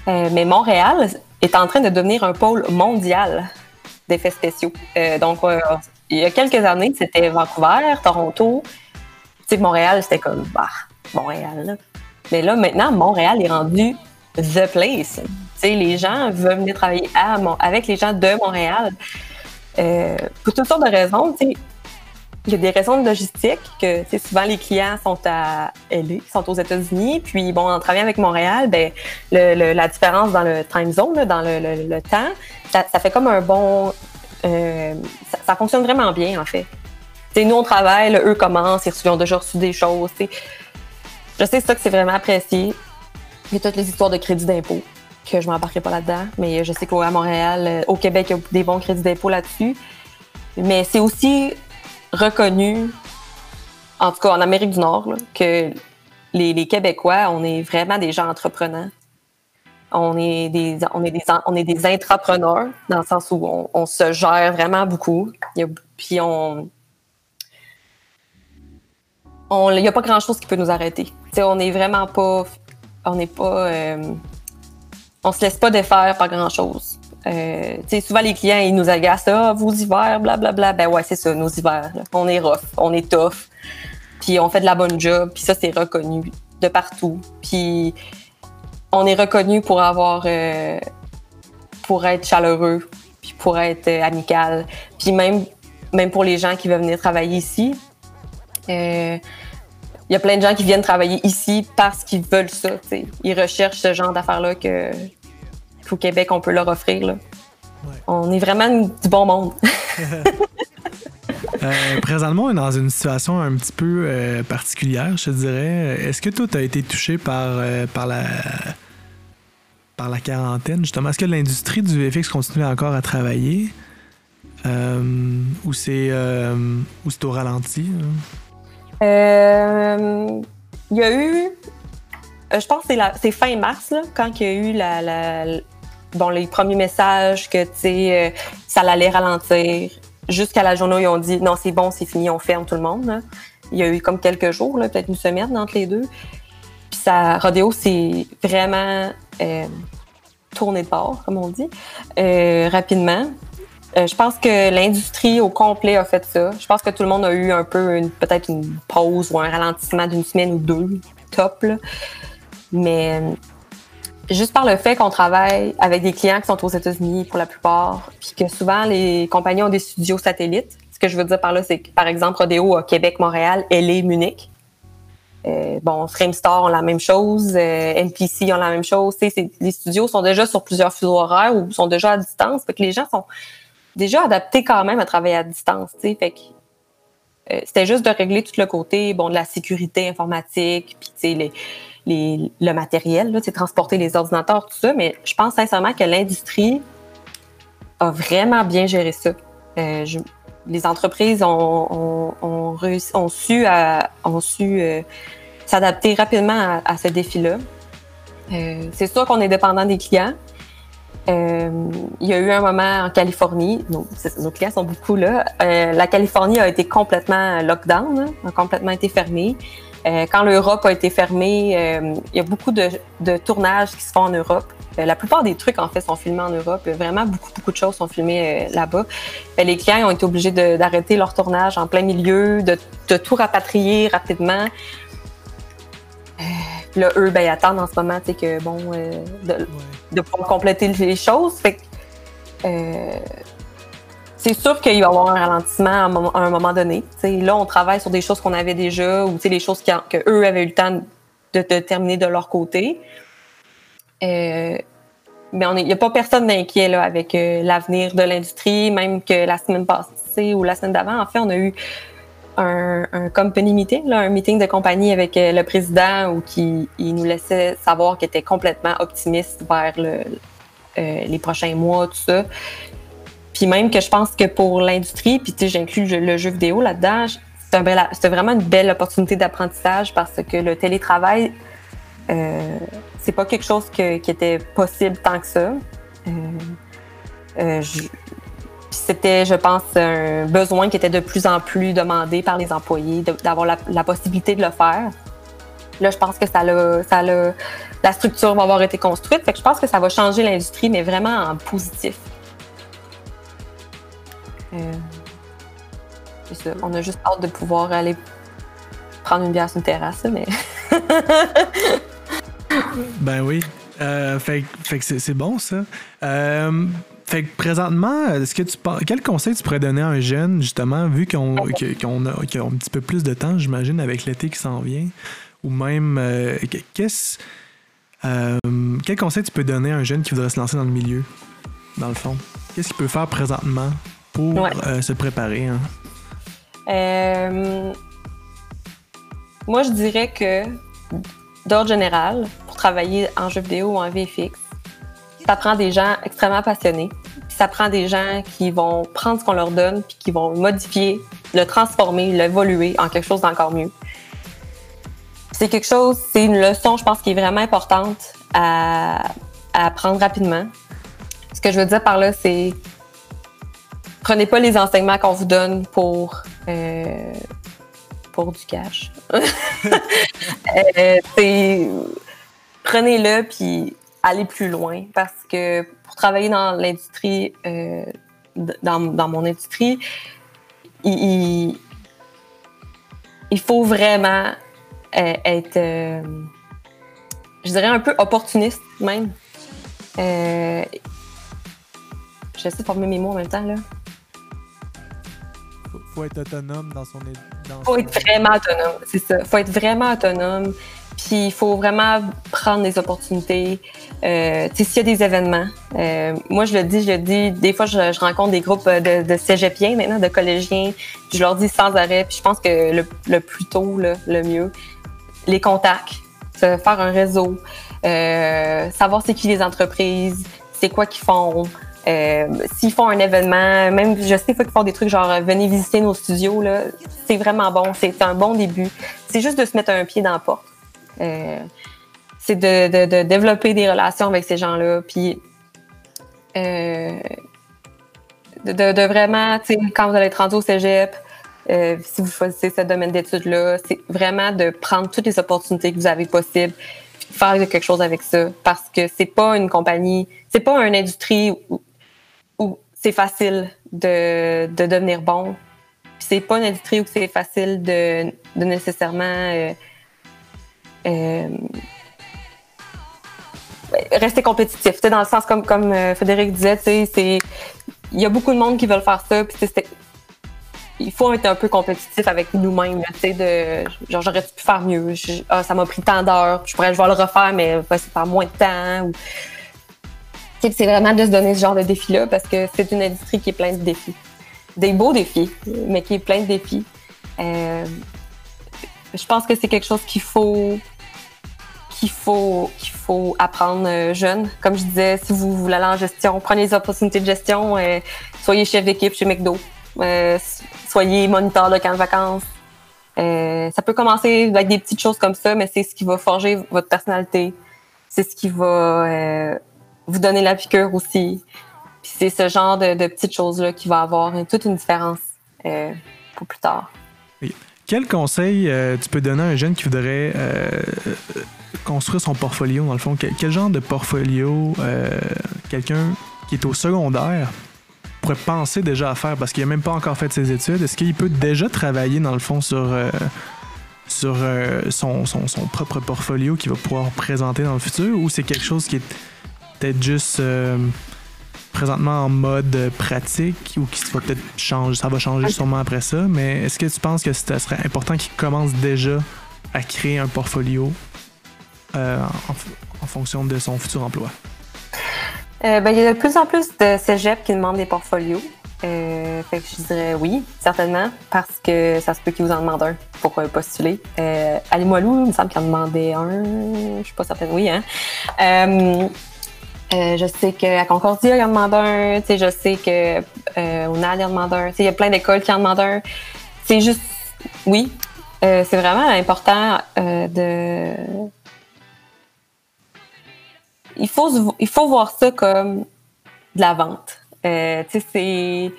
mais Montréal est en train de devenir un pôle mondial d'effets spéciaux. donc, il y a quelques années, c'était Vancouver, Toronto. Tu sais, Montréal, c'était comme, bah, Montréal. Là. Mais là, maintenant, Montréal est rendu the place les gens veulent venir travailler avec les gens de Montréal. Euh, pour toutes sortes de raisons. Il y a des raisons de logistique que souvent les clients sont à LA, sont aux États-Unis. Puis bon, en travaillant avec Montréal, ben, la différence dans le time zone, dans le, temps, ça, fait comme un bon. Euh, ça, fonctionne vraiment bien en fait. nous on travaille, eux commencent, ils ont déjà reçu des choses. Je sais ça que c'est vraiment apprécié. Il y a toutes les histoires de crédit d'impôt que je m'embarquerai pas là-dedans. Mais je sais qu'à Montréal, euh, au Québec, il y a des bons crédits d'impôt là-dessus. Mais c'est aussi reconnu, en tout cas en Amérique du Nord, que les, Québécois, on est vraiment des gens entreprenants. On est des, on est des, on est des intrapreneurs, dans le sens où on, se gère vraiment beaucoup. puis on. Il n'y a pas grand-chose qui peut nous arrêter. on n'est vraiment pas. On n'est pas. Euh, on se laisse pas défaire par grand-chose. Euh, souvent, les clients, ils nous agacent. Ah, vos hivers, blablabla. Bla, bla. Ben ouais, c'est ça, nos hivers. On est rough, on est tough. Puis on fait de la bonne job. Puis ça, c'est reconnu de partout. Puis on est reconnu pour avoir... Euh, pour être chaleureux, puis pour être euh, amical. Puis même, même pour les gens qui veulent venir travailler ici, il y a plein de gens qui viennent travailler ici parce qu'ils veulent ça. Ils recherchent ce genre d'affaires-là que qu'au Québec, on peut leur offrir. Là. On est vraiment du bon monde. Euh, présentement, on est dans une situation un petit peu euh, particulière, je te dirais. Est-ce que toi, tu as été touché par, euh, par, la, par la quarantaine, justement? Est-ce que l'industrie du VFX continue encore à travailler? ou c'est au ralenti? Il y a eu... je pense que c'est fin mars, quand il y a eu les premiers messages que, sais, ça allait ralentir jusqu'à la journée où ils ont dit non, c'est bon, c'est fini, on ferme tout le monde. Il y a eu comme quelques jours, peut-être une semaine entre les deux. Puis ça, Rodeo, c'est vraiment euh, de bord, comme on dit, euh, rapidement. Euh, je pense que l'industrie au complet a fait ça. Je pense que tout le monde a eu un peu peut-être une pause ou un ralentissement d'une semaine ou deux, top. Mais juste par le fait qu'on travaille avec des clients qui sont aux États-Unis pour la plupart, puis que souvent les compagnies ont des studios satellites. Ce que je veux dire par là, c'est que par exemple Rodeo à Québec, Montréal, LA, Munich. Euh, bon, Framestar ont la même chose, euh, NPC ont la même chose. Les studios sont déjà sur plusieurs fuseaux horaires ou sont déjà à distance. Fait que les gens sont déjà adaptés quand même à travailler à distance. Fait que euh, c'était juste de régler tout le côté bon de la sécurité informatique, puis les le matériel, c'est transporter les ordinateurs, tout ça. Mais je pense sincèrement que l'industrie a vraiment bien géré ça. Euh, les entreprises ont, ont, su, su euh, s'adapter rapidement à, ce défi-là. C'est sûr qu'on est dépendant des clients. Il y a eu un moment en Californie, nos, clients sont beaucoup là. la Californie a été complètement lockdown, a complètement été fermée. Euh, quand l'Europe a été fermée, euh, il y a beaucoup de, tournages qui se font en Europe. Euh, la plupart des trucs, en fait, sont filmés en Europe. Vraiment, beaucoup, beaucoup de choses sont filmées là-bas. les clients ont été obligés d'arrêter leur tournage en plein milieu, de, tout rapatrier rapidement. Là, eux, ben, ils attendent en ce moment, que, bon, de, de, pouvoir compléter les choses. Fait c'est sûr qu'il va y avoir un ralentissement à un moment, donné. là, on travaille sur des choses qu'on avait déjà ou les choses qu'eux avaient eu le temps de, terminer de leur côté. Euh, mais il n'y a pas personne d'inquiet avec euh, l'avenir de l'industrie, même que la semaine passée ou la semaine d'avant, en fait, on a eu un, company meeting, un meeting de compagnie avec euh, le président où qui, il nous laissait savoir qu'il était complètement optimiste vers les prochains mois, tout ça. Puis même que je pense que pour l'industrie, puis tu sais, j'inclus le, jeu vidéo là-dedans, c'est vraiment une belle opportunité d'apprentissage parce que le télétravail, euh, c'est pas quelque chose qui était possible tant que ça. Euh, euh c'était, je pense, un besoin qui était de plus en plus demandé par les employés, d'avoir la, possibilité de le faire. Là, je pense que ça l'a, ça la structure va avoir été construite. Fait que je pense que ça va changer l'industrie, mais vraiment en positif. Euh, On a juste hâte de pouvoir aller prendre une bière sur une terrasse, mais. ben oui. Euh, fait, que c'est bon, ça. Euh, fait que présentement, est-ce que tu quel conseil tu pourrais donner à un jeune, justement, vu qu'on a, un petit peu plus de temps, j'imagine, avec l'été qui s'en vient, ou même, qu'est-ce, quel conseil tu peux donner à un jeune qui voudrait se lancer dans le milieu, dans le fond? Qu'est-ce qu'il peut faire présentement pour euh, se préparer? Hein? Euh, moi, je dirais que, d'ordre général, pour travailler en jeu vidéo ou en VFX, ça prend des gens extrêmement passionnés. ça prend des gens qui vont prendre ce qu'on leur donne puis qui vont modifier, le transformer, l'évoluer en quelque chose d'encore mieux. C'est quelque chose, c'est une leçon, je pense, qui est vraiment importante à, à apprendre rapidement. Ce que je veux dire par là, c'est prenez pas les enseignements qu'on vous donne pour, euh, pour du cash. Euh, prenez-le puis allez plus loin parce que pour travailler dans l'industrie, euh, dans, mon industrie, il, il, faut vraiment être, je dirais, un peu opportuniste même. J'essaie de former mes mots en même temps. là faut être autonome dans son. Il faut être vraiment autonome, c'est ça. faut être vraiment autonome. Puis il faut vraiment prendre les opportunités. Euh, s'il y a des événements, euh, moi je le dis, je le dis, des fois je, rencontre des groupes de, de cégepiens maintenant, de collégiens, je leur dis sans arrêt, puis je pense que le, plus tôt, le mieux, les contacts, faire un réseau, euh, savoir c'est qui les entreprises, c'est quoi qu'ils font, euh, s'ils font un événement, même je sais qu'ils font des trucs genre venez visiter nos studios, là, c'est vraiment bon, c'est un bon début. C'est juste de se mettre un pied dans la porte. Euh, c'est de, développer des relations avec ces gens-là, puis euh, de, de, vraiment, quand vous allez être rendu au cégep, euh, si vous choisissez ce domaine d'études-là, c'est vraiment de prendre toutes les opportunités que vous avez possibles, faire quelque chose avec ça, parce que c'est pas une compagnie, c'est pas une industrie où, c'est facile de, de, devenir bon. C'est pas une industrie où c'est facile de, nécessairement euh, rester compétitif. Dans le sens comme comme euh, Frédéric disait, il y a beaucoup de monde qui veulent faire ça. Il faut être un peu compétitif avec nous-mêmes. genre j'aurais pu faire mieux. Ah, ça m'a pris tant d'heures. Je pourrais je vais le refaire, mais c'est pas moins de temps. C'est vraiment de se donner ce genre de défi-là parce que c'est une industrie qui est pleine de défis. Des beaux défis, mais qui est plein de défis. Euh, je pense que c'est quelque chose qu'il faut qu'il faut qu'il faut apprendre euh, jeune. Comme je disais, si vous voulez aller en gestion, prenez les opportunités de gestion, euh, soyez chef d'équipe chez McDo, soyez moniteur de camp de vacances. ça peut commencer avec des petites choses comme ça, mais c'est ce qui va forger votre personnalité. C'est ce qui va vous donner la piqûre aussi. C'est ce genre de, petites choses-là qui va avoir toute une différence euh, pour plus tard. Quel conseil euh, tu peux donner à un jeune qui voudrait euh, construire son portfolio, dans le fond? Quel, genre de portfolio quelqu'un qui est au secondaire pourrait penser déjà à faire parce qu'il n'a même pas encore fait ses études? Est-ce qu'il peut déjà travailler, dans le fond, sur sur son, son, son, propre portfolio qu'il va pouvoir présenter dans le futur? Ou c'est quelque chose qui est peut-être juste euh, présentement en mode pratique ou qui va peut-être changer, ça va changer sûrement après ça, mais est-ce que tu penses que ce serait important qu'il commence déjà à créer un portfolio euh, en, fonction de son futur emploi? Euh, ben, il y a de plus en plus de cégep qui demandent des portfolios. que je dirais oui, certainement, parce que ça se peut qu'ils vous en demandent un pour postuler. Euh, Ali Moilou, il me semble qu'il en demandait un. Je suis pas certaine. Oui, hein. Euh, je sais qu'à Concordia, il en demande un. Je sais que euh, au NAD, il y en demande un. Il y a plein d'écoles qui en demandent un. C'est juste, oui, euh, c'est vraiment important euh, de. Il faut, il faut voir ça comme de la vente. Euh, tu sais, c'est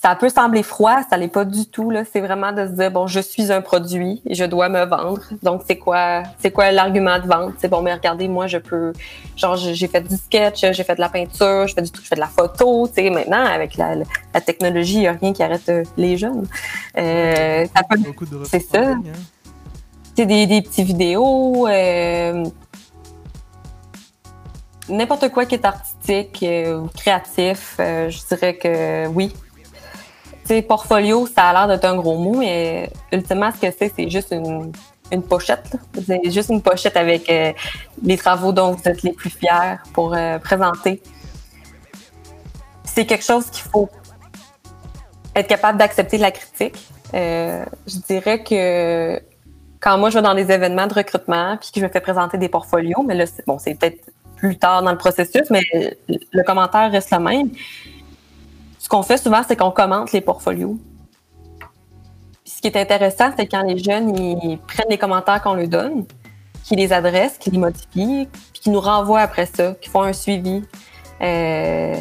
ça peut sembler froid, ça l'est pas du tout. Là. C'est vraiment de se dire bon, je suis un produit et je dois me vendre. Donc c'est quoi, c'est quoi l'argument de vente? C'est bon, mais regardez, moi je peux, genre j'ai fait du sketch, j'ai fait de la peinture, je fais du, je fais de la photo. Tu sais, maintenant avec la, la technologie, il n'y a rien qui arrête euh, les jeunes. Euh, c'est ça. Hein. C'est des, des petits vidéos. Euh, n'importe quoi qui est artistique ou créatif, je dirais que oui, portfolio, ça a l'air d'être un gros mot, mais ultimement, ce que c'est, c'est juste une, pochette. C'est juste une pochette avec euh, les travaux dont vous êtes les plus fiers pour euh, présenter. C'est quelque chose qu'il faut être capable d'accepter de la critique. Euh, je dirais que quand moi je vais dans des événements de recrutement puis que je me fais présenter des portfolios, mais là, bon, c'est peut-être plus tard dans le processus, mais le commentaire reste le même ce qu'on fait souvent, c'est qu'on commente les portfolios. ce qui est intéressant, c'est quand les jeunes prennent les commentaires qu'on leur donne, qu'ils les adressent, qu'ils les modifient, puis qu'ils nous renvoient après ça, qu'ils font un suivi. Euh,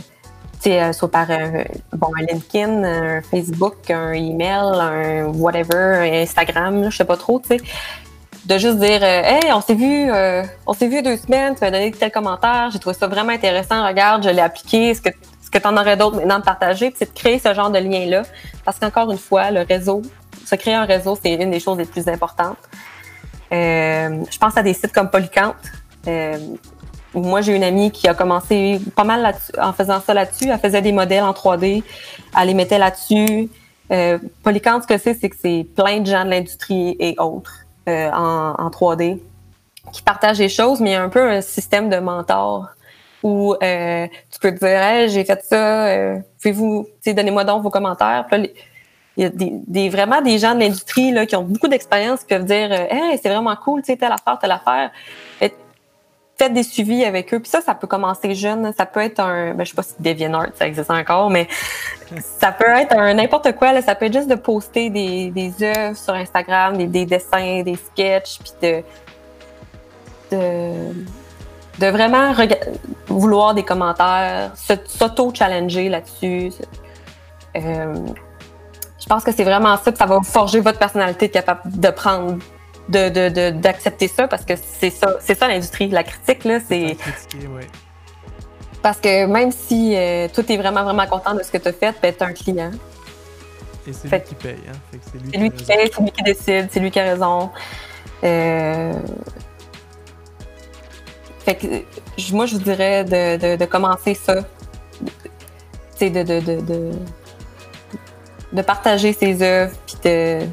euh soit par un, bon, un LinkedIn, un Facebook, un email, un whatever, un Instagram, je sais pas trop, tu sais. De juste dire euh, Hey, on s'est vu, euh, on s'est vu deux semaines, tu m'as donné tel commentaire, j'ai trouvé ça vraiment intéressant, regarde, je l'ai appliqué, est-ce que est-ce que tu en aurais d'autres maintenant de partager? c'est de créer ce genre de lien-là. Parce qu'encore une fois, le réseau, se créer un réseau, c'est une des choses les plus importantes. Euh, je pense à des sites comme Polycante. Euh, moi, j'ai une amie qui a commencé pas mal en faisant ça là-dessus. Elle faisait des modèles en 3D, elle les mettait là-dessus. Euh, ce que c'est, c'est que c'est plein de gens de l'industrie et autres euh, en, en 3D qui partagent des choses, mais il y a un peu un système de mentor où euh, tu peux te dire hey, j'ai fait ça, euh, pouvez-vous, donnez-moi donc vos commentaires. Il y a des, vraiment des gens de l'industrie qui ont beaucoup d'expérience qui peuvent dire Hey, c'est vraiment cool, telle affaire, telle affaire. Faites des suivis avec eux. Puis ça, ça peut commencer jeune. Ça peut être un. Ben, je sais pas si DeviantArt, ça existe encore, mais ça peut être un n'importe quoi. Là. Ça peut être juste de poster des, des œuvres sur Instagram, des, des dessins, des sketchs, puis de. de de vraiment vouloir des commentaires, s'auto-challenger là-dessus. Euh, je pense que c'est vraiment ça que ça va forger votre personnalité, capable de prendre, de, d'accepter ça, parce que c'est ça, c'est ça l'industrie. La critique, là, c'est. Parce que même si euh, toi, tu es vraiment, vraiment content de ce que tu as fait, ben, tu un client. Et c'est lui qui paye. Hein? c'est lui, qui, paye, c'est lui qui décide, c'est lui qui a raison. Euh, fait que moi, je vous dirais de, de, commencer ça. C'est de, de, de, de, partager ses œuvres puis de,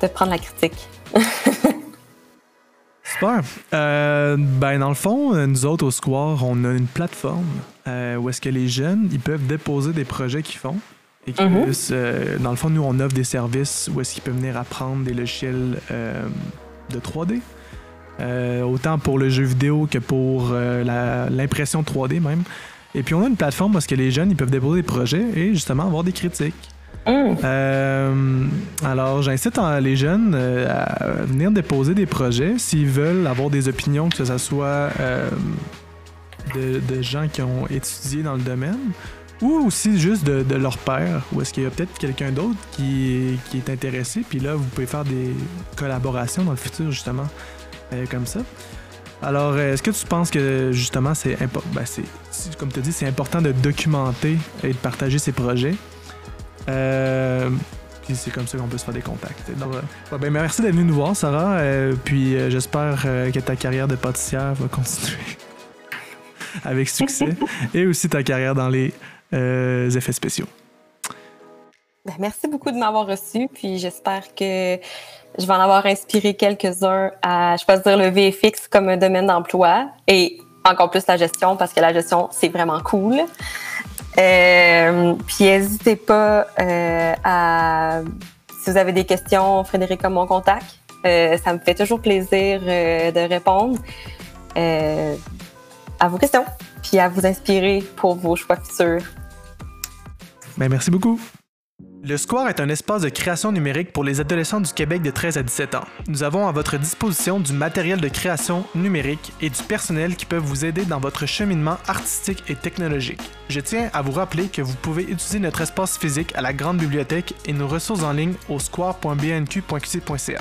de prendre la critique. Super. Euh, ben, dans le fond, nous autres, au Square, on a une plateforme euh, où est-ce que les jeunes, ils peuvent déposer des projets qu'ils font. Et qui mm-hmm. puissent, euh, dans le fond, nous, on offre des services où est-ce qu'ils peuvent venir apprendre des logiciels de 3D, euh, autant pour le jeu vidéo que pour l'impression 3D même. Et puis on a une plateforme parce que les jeunes ils peuvent déposer des projets et justement avoir des critiques. Mm. Euh, alors j'incite les jeunes à venir déposer des projets s'ils veulent avoir des opinions, que ce soit de, de, gens qui ont étudié dans le domaine ou aussi juste de, leur père, ou est-ce qu'il y a peut-être quelqu'un d'autre qui, est intéressé, puis là, vous pouvez faire des collaborations dans le futur, justement. Euh, comme ça. Alors, euh, est-ce que tu penses que justement, c'est ben, comme tu dis, c'est important de documenter et de partager ses projets? Euh, puis c'est comme ça qu'on peut se faire des contacts. Ben, merci d'être venu nous voir, Sarah. puis j'espère que ta carrière de pâtissière va continuer avec succès et aussi ta carrière dans les effets spéciaux. Ben, merci beaucoup de m'avoir reçu. Puis j'espère que je vais en avoir inspiré quelques-uns à choisir le VFX comme un domaine d'emploi et encore plus la gestion parce que la gestion, c'est vraiment cool. Euh, puis n'hésitez pas euh, à, si vous avez des questions, Frédéric comme mon contact. Euh, ça me fait toujours plaisir de répondre à vos questions puis à vous inspirer pour vos choix futurs. Ben, merci beaucoup. Le Square est un espace de création numérique pour les adolescents du Québec de 13 à 17 ans. Nous avons à votre disposition du matériel de création numérique et du personnel qui peuvent vous aider dans votre cheminement artistique et technologique. Je tiens à vous rappeler que vous pouvez utiliser notre espace physique à la grande bibliothèque et nos ressources en ligne au square.bnq.qc.ca.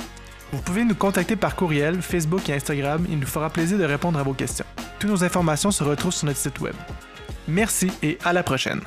Vous pouvez nous contacter par courriel, Facebook et Instagram, il nous fera plaisir de répondre à vos questions. Toutes nos informations se retrouvent sur notre site web. Merci et à la prochaine.